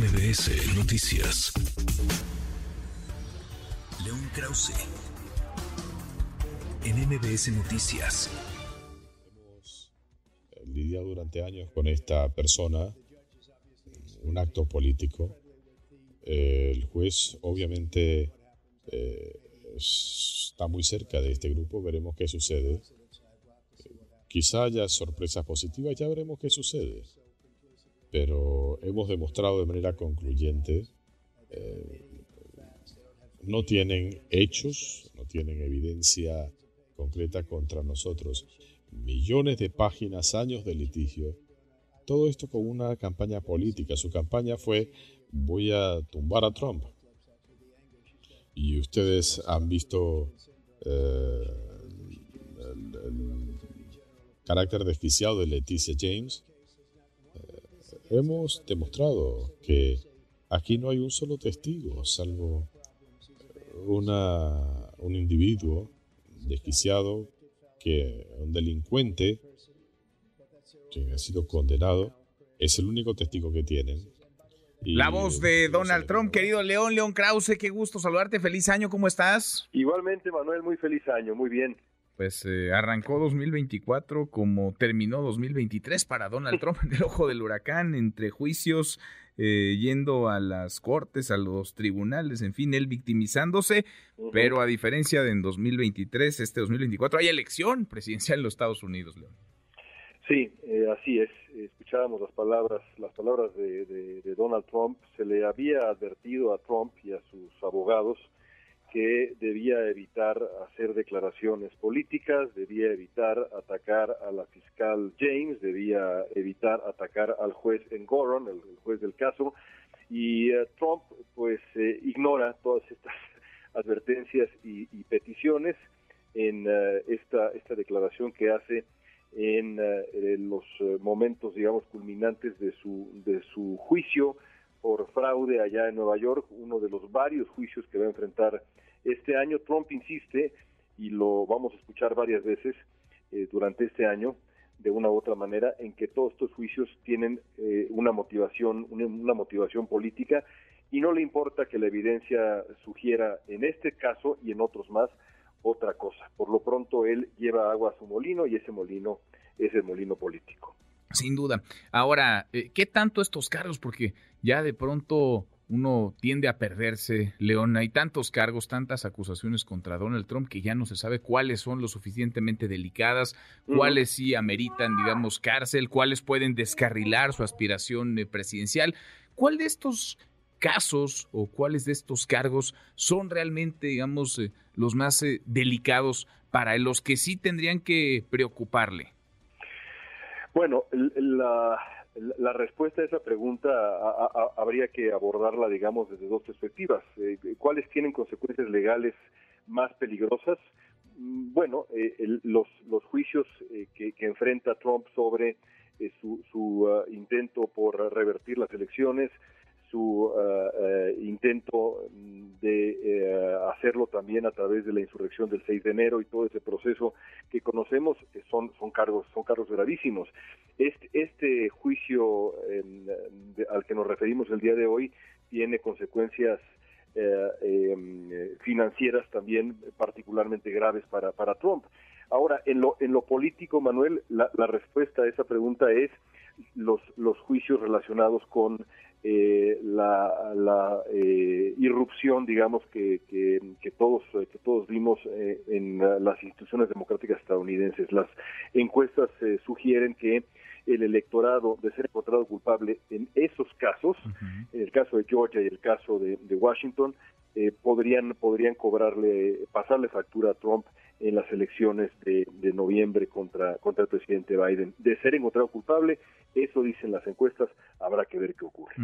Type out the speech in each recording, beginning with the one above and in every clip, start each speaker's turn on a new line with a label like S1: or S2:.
S1: MBS Noticias. León Krause. En MBS Noticias.
S2: Hemos lidiado durante años con esta persona, un acto político. El juez obviamente eh, está muy cerca de este grupo, veremos qué sucede. Quizá haya sorpresas positivas, ya veremos qué sucede pero hemos demostrado de manera concluyente, eh, no tienen hechos, no tienen evidencia concreta contra nosotros. Millones de páginas, años de litigio, todo esto con una campaña política. Su campaña fue voy a tumbar a Trump. Y ustedes han visto eh, el, carácter desquiciado de Leticia James, hemos demostrado que aquí no hay un solo testigo, salvo una, un individuo desquiciado, que un delincuente que ha sido condenado, es el único testigo que tienen.
S3: la voz de Donald Trump, querido León, León Krause, qué gusto saludarte, feliz año, ¿cómo estás?
S4: Igualmente, Manuel, muy feliz año, muy bien
S3: pues eh, arrancó 2024 como terminó 2023 para Donald Trump en el ojo del huracán, entre juicios, eh, yendo a las cortes, a los tribunales, en fin, él victimizándose, pero a diferencia de en 2023, este 2024 hay elección presidencial en los Estados Unidos, León.
S4: Sí, eh, así es. Escuchábamos las palabras, las palabras de Donald Trump. Se le había advertido a Trump y a sus abogados que debía evitar hacer declaraciones políticas, debía evitar atacar a la fiscal James, debía evitar atacar al juez Engoron, el, el juez del caso, y eh, Trump pues eh, ignora todas estas advertencias y, peticiones en eh, esta, esta declaración que hace en, los momentos, digamos, culminantes de su, de su juicio por fraude allá en Nueva York, uno de los varios juicios que va a enfrentar este año. Trump insiste, y lo vamos a escuchar varias veces eh, durante este año, de una u otra manera, en que todos estos juicios tienen eh, una motivación, una, motivación política, y no le importa que la evidencia sugiera en este caso y en otros más otra cosa. Por lo pronto él lleva agua a su molino y ese molino es el molino político.
S3: Sin duda. Ahora, eh, ¿qué tanto estos cargos? Porque ya de pronto uno tiende a perderse, León. Hay tantos cargos, tantas acusaciones contra Donald Trump que ya no se sabe cuáles son lo suficientemente delicadas, cuáles sí ameritan, digamos, cárcel, cuáles pueden descarrilar su aspiración eh, presidencial. ¿Cuál de estos casos o cuáles de estos cargos son realmente, digamos, eh, los más delicados para los que sí tendrían que preocuparle?
S4: Bueno, la, la respuesta a esa pregunta habría que abordarla, digamos, desde dos perspectivas. Eh, ¿Cuáles tienen consecuencias legales más peligrosas? Mm, bueno, eh, los, los juicios eh, que, enfrenta Trump sobre su, su ah, intento por revertir las elecciones, su eh, eh, intento de eh, hacerlo también a través de la insurrección del 6 de enero y todo ese proceso que conocemos son son cargos son cargos gravísimos. Este este juicio al que nos referimos el día de hoy tiene consecuencias em, financieras también particularmente graves para para Trump. Ahora en lo en lo político Manuel la respuesta a esa pregunta es los los juicios relacionados con eh, la, la eh, irrupción, digamos, que, que, todos, que todos vimos eh, en las instituciones democráticas estadounidenses. Las encuestas sugieren que el electorado, de ser encontrado culpable en esos casos, en el caso de Georgia y el caso de, de Washington, podrían, podrían cobrarle, pasarle factura a Trump en las elecciones de, noviembre contra, contra el presidente Biden. De ser encontrado culpable, eso dicen las encuestas, habrá que ver qué ocurre.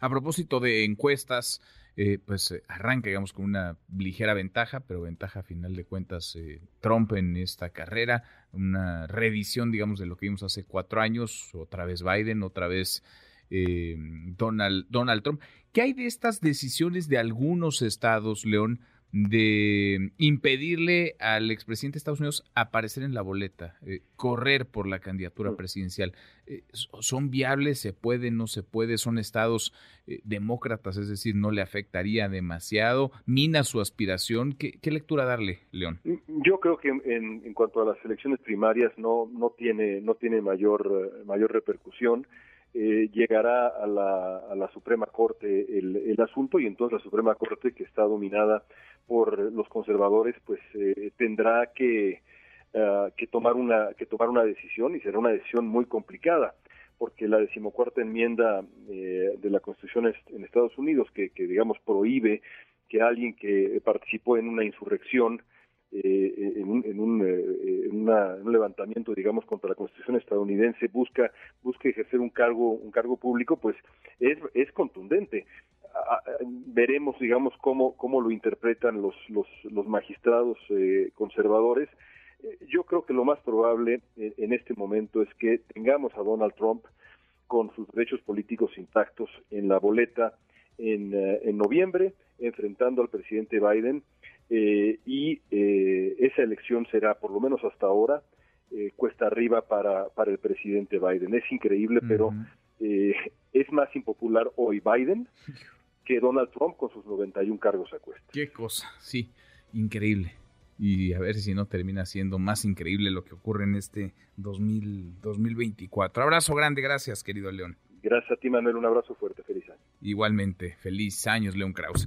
S3: A propósito de encuestas, eh, pues eh, arranca, digamos, con una ligera ventaja, pero ventaja a final de cuentas eh, Trump en esta carrera, una revisión, digamos, de lo que vimos hace cuatro años, otra vez Biden, otra vez Donald, Donald Trump. ¿Qué hay de estas decisiones de algunos estados, León? De impedirle al expresidente de Estados Unidos aparecer en la boleta, eh, correr por la candidatura mm. presidencial. Eh, ¿Son viables? ¿Se puede? ¿No se puede? ¿Son estados eh, demócratas? Es decir, ¿no le afectaría demasiado? ¿Mina su aspiración? ¿Qué, lectura darle, León?
S4: Mm, yo creo que en, en, cuanto a las elecciones primarias no, no, tiene, no tiene mayor, mayor repercusión. Eh, llegará a la, a la, Suprema Corte el, el, asunto y entonces la Suprema Corte, que está dominada por los conservadores, pues eh, tendrá que, uh, que, tomar una, que tomar una decisión y será una decisión muy complicada porque la decimocuarta enmienda eh, de la Constitución en Estados Unidos, que, que digamos prohíbe que alguien que participó en una insurrección eh, en, un, en, un, eh, un, levantamiento, digamos, contra la Constitución estadounidense, busca, busca ejercer un cargo, un cargo público, pues es, es contundente. veremos, digamos, cómo, lo interpretan los, los, los magistrados eh, conservadores. Eh, yo creo que lo más probable en este momento es que tengamos a Donald Trump con sus derechos políticos intactos en la boleta en, en noviembre, enfrentando al presidente Biden eh, y eh, esa elección será, por lo menos hasta ahora, eh, cuesta arriba para, para el presidente Biden. Es increíble, pero es más impopular hoy Biden que Donald Trump con sus 91 cargos a cuesta.
S3: Qué cosa, sí, increíble. Y a ver si no termina siendo más increíble lo que ocurre en este 2000, 2024. Abrazo grande, gracias, querido León.
S4: Gracias a ti, Manuel. Un abrazo fuerte. Feliz año.
S3: Igualmente, feliz años, León Krause.